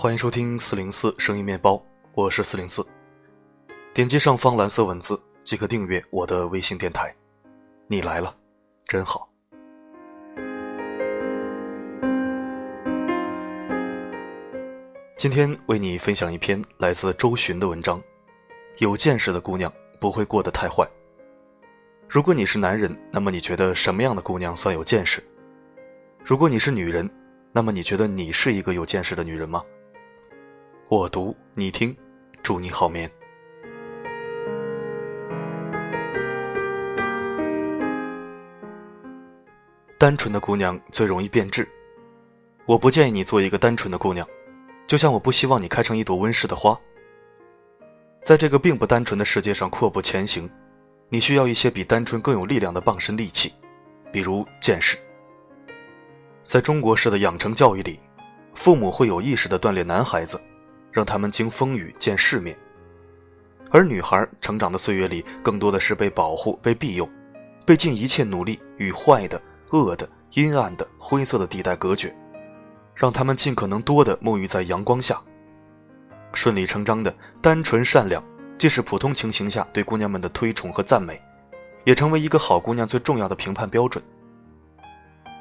欢迎收听四零四声音面包，我是四零四。点击上方蓝色文字即可订阅我的微信电台。你来了，真好。今天为你分享一篇来自周巡的文章：有见识的姑娘不会过得太坏。如果你是男人，那么你觉得什么样的姑娘算有见识？如果你是女人，那么你觉得你是一个有见识的女人吗？我读你听，祝你好眠。单纯的姑娘最容易变质。我不建议你做一个单纯的姑娘，就像我不希望你开成一朵温室的花。在这个并不单纯的世界上阔步前行，你需要一些比单纯更有力量的傍身利器，比如见识。在中国式的养成教育里，父母会有意识地锻炼男孩子，让他们经风雨见世面；而女孩成长的岁月里，更多的是被保护、被庇佑，被尽一切努力与坏的、恶的、阴暗的、灰色的地带隔绝，让他们尽可能多的沐浴在阳光下。顺理成章的，单纯善良，既是普通情形下对姑娘们的推崇和赞美，也成为一个好姑娘最重要的评判标准。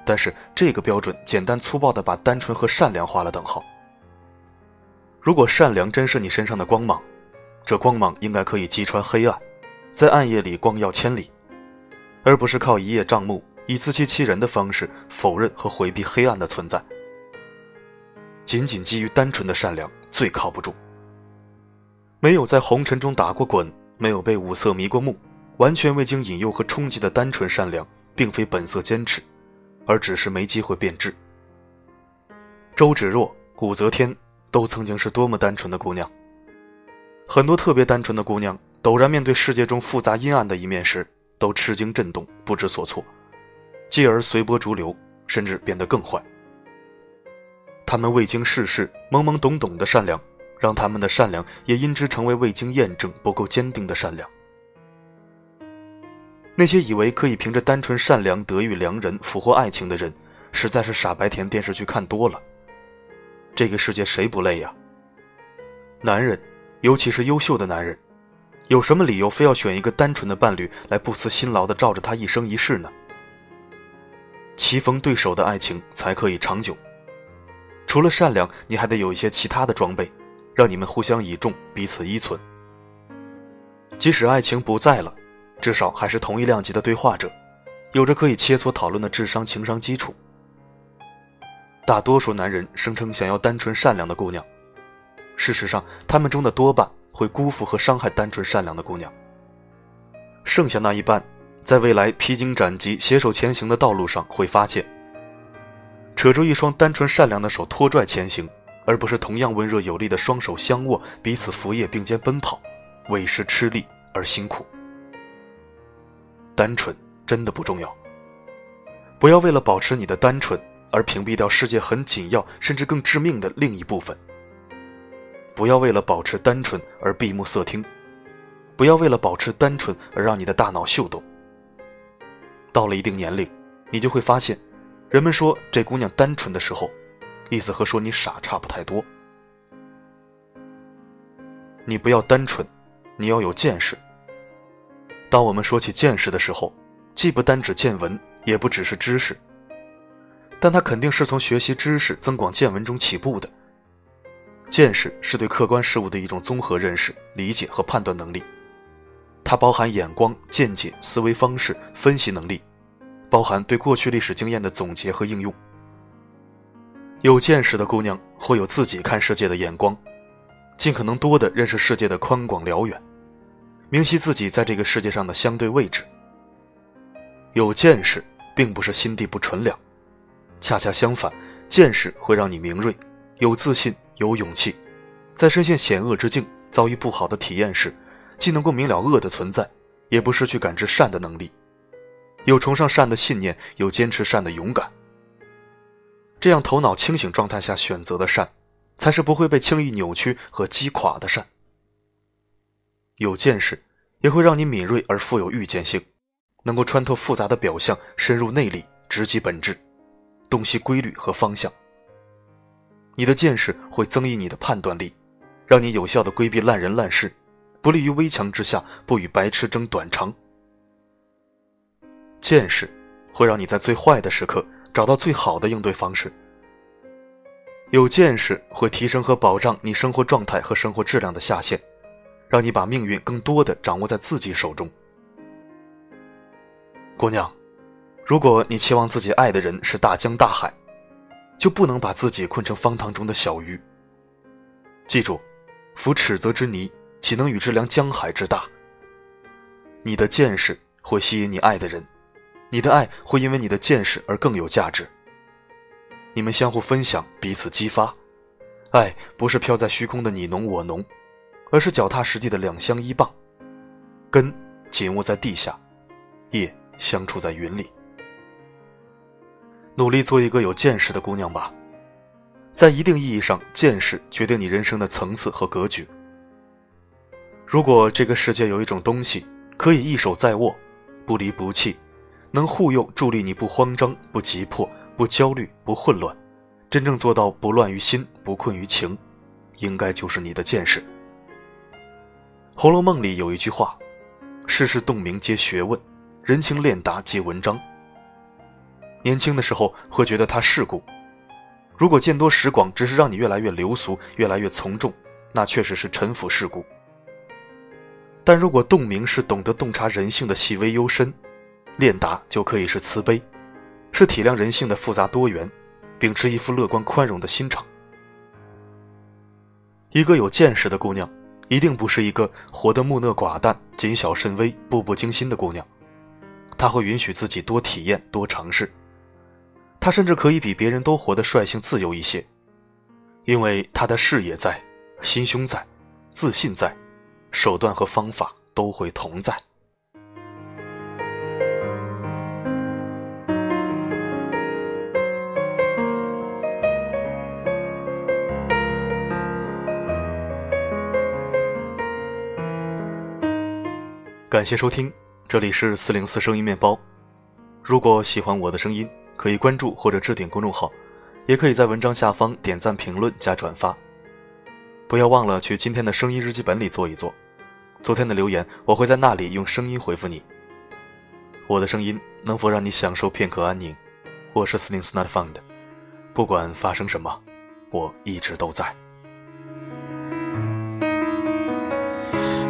但是这个标准简单粗暴地把单纯和善良画了等号。如果善良真是你身上的光芒，这光芒应该可以击穿黑暗，在暗夜里光耀千里，而不是靠一叶障目、以自欺欺人的方式否认和回避黑暗的存在。仅仅基于单纯的善良最靠不住。没有在红尘中打过滚，没有被五色迷过目，完全未经引诱和冲击的单纯善良，并非本色坚持。而只是没机会变质。周芷若、武则天都曾经是多么单纯的姑娘。很多特别单纯的姑娘，陡然面对世界中复杂阴暗的一面时，都吃惊震动，不知所措，继而随波逐流，甚至变得更坏。她们未经世事、懵懵懂懂的善良，让他们的善良也因之成为未经验证、不够坚定的善良。那些以为可以凭着单纯善良得遇良人、俘获爱情的人，实在是傻白甜电视剧看多了。这个世界谁不累呀？男人，尤其是优秀的男人，有什么理由非要选一个单纯的伴侣来不辞辛劳的照着他一生一世呢？棋逢对手的爱情才可以长久。除了善良，你还得有一些其他的装备，让你们互相倚重，彼此依存。即使爱情不在了。至少还是同一量级的对话者，有着可以切磋讨论的智商情商基础。大多数男人声称想要单纯善良的姑娘，事实上，他们中的多半会辜负和伤害单纯善良的姑娘。剩下那一半，在未来披荆斩棘、携手前行的道路上会发现，扯住一双单纯善良的手拖拽前行，而不是同样温热有力的双手相握，彼此扶叶并肩奔跑，为时吃力而辛苦。单纯真的不重要。不要为了保持你的单纯而屏蔽掉世界很紧要甚至更致命的另一部分。不要为了保持单纯而闭目塞听，不要为了保持单纯而让你的大脑秀逗。到了一定年龄，你就会发现，人们说这姑娘单纯的时候，意思和说你傻差不太多。你不要单纯，你要有见识。当我们说起见识的时候，既不单指见闻，也不只是知识，但他肯定是从学习知识、增广见闻中起步的。见识是对客观事物的一种综合认识、理解和判断能力，它包含眼光、见解、思维方式、分析能力，包含对过去历史经验的总结和应用。有见识的姑娘会有自己看世界的眼光，尽可能多的认识世界的宽广辽远。明晰自己在这个世界上的相对位置。有见识，并不是心地不纯良，恰恰相反，见识会让你明锐、有自信、有勇气，在深陷险恶之境、遭遇不好的体验时，既能够明了恶的存在，也不失去感知善的能力，有崇尚善的信念，有坚持善的勇敢。这样头脑清醒状态下选择的善，才是不会被轻易扭曲和击垮的善。有见识，也会让你敏锐而富有预见性，能够穿透复杂的表象，深入内里，直击本质，洞悉规律和方向。你的见识会增益你的判断力，让你有效的规避烂人烂事，不立于危墙之下，不与白痴争短长。见识会让你在最坏的时刻找到最好的应对方式。有见识会提升和保障你生活状态和生活质量的下限，让你把命运更多的掌握在自己手中。姑娘，如果你期望自己爱的人是大江大海，就不能把自己困成方塘中的小鱼。记住，夫尺泽之泥，岂能与之量江海之大？你的见识会吸引你爱的人，你的爱会因为你的见识而更有价值。你们相互分享，彼此激发，爱不是飘在虚空的你侬我侬，而是脚踏实地的两相依傍，根紧握在地下，叶。相处在云里，努力做一个有见识的姑娘吧。在一定意义上，见识决定你人生的层次和格局。如果这个世界有一种东西可以一手在握，不离不弃，能护佑助力你不慌张、不急迫、不焦虑、不混乱，真正做到不乱于心、不困于情，应该就是你的见识。《红楼梦》里有一句话：“世事洞明皆学问。”人情练达即文章。年轻的时候会觉得他世故，如果见多识广只是让你越来越流俗、越来越从众，那确实是沉浮世故。但如果洞明是懂得洞察人性的细微幽深，练达就可以是慈悲，是体谅人性的复杂多元，秉持一副乐观宽容的心肠。一个有见识的姑娘，一定不是一个活得木讷寡淡、谨小慎微、步步惊心的姑娘。她会允许自己多体验、多尝试，他甚至可以比别人都活得率性自由一些，因为他的视野在，心胸在，自信在，手段和方法都会同在。感谢收听。这里是四零四声音面包。如果喜欢我的声音，可以关注或者置顶公众号，也可以在文章下方点赞、评论、加转发。不要忘了去今天的声音日记本里做一做，昨天的留言我会在那里用声音回复你。我的声音能否让你享受片刻安宁？我是四零四 Not Found，不管发生什么，我一直都在。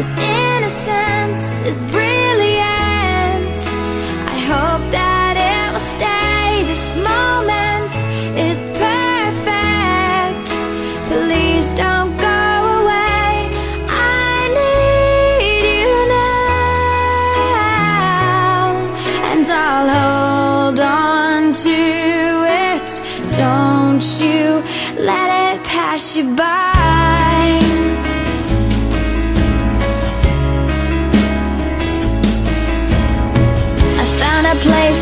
This innocence is brilliant. I hope that it will stay. This moment is perfect. Please don't go away. I need you now, and I'll hold on to it. Don't you let it pass you by.